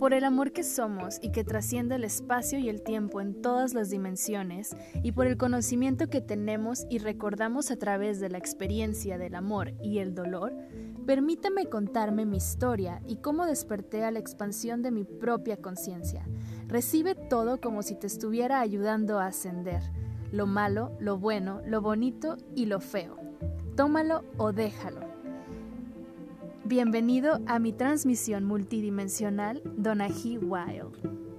Por el amor que somos y que trasciende el espacio y el tiempo en todas las dimensiones, y por el conocimiento que tenemos y recordamos a través de la experiencia del amor y el dolor, permítame contarme mi historia y cómo desperté a la expansión de mi propia conciencia. Recibe todo como si te estuviera ayudando a ascender, lo malo, lo bueno, lo bonito y lo feo. Tómalo o déjalo. Bienvenido a mi transmisión multidimensional Donají Wild.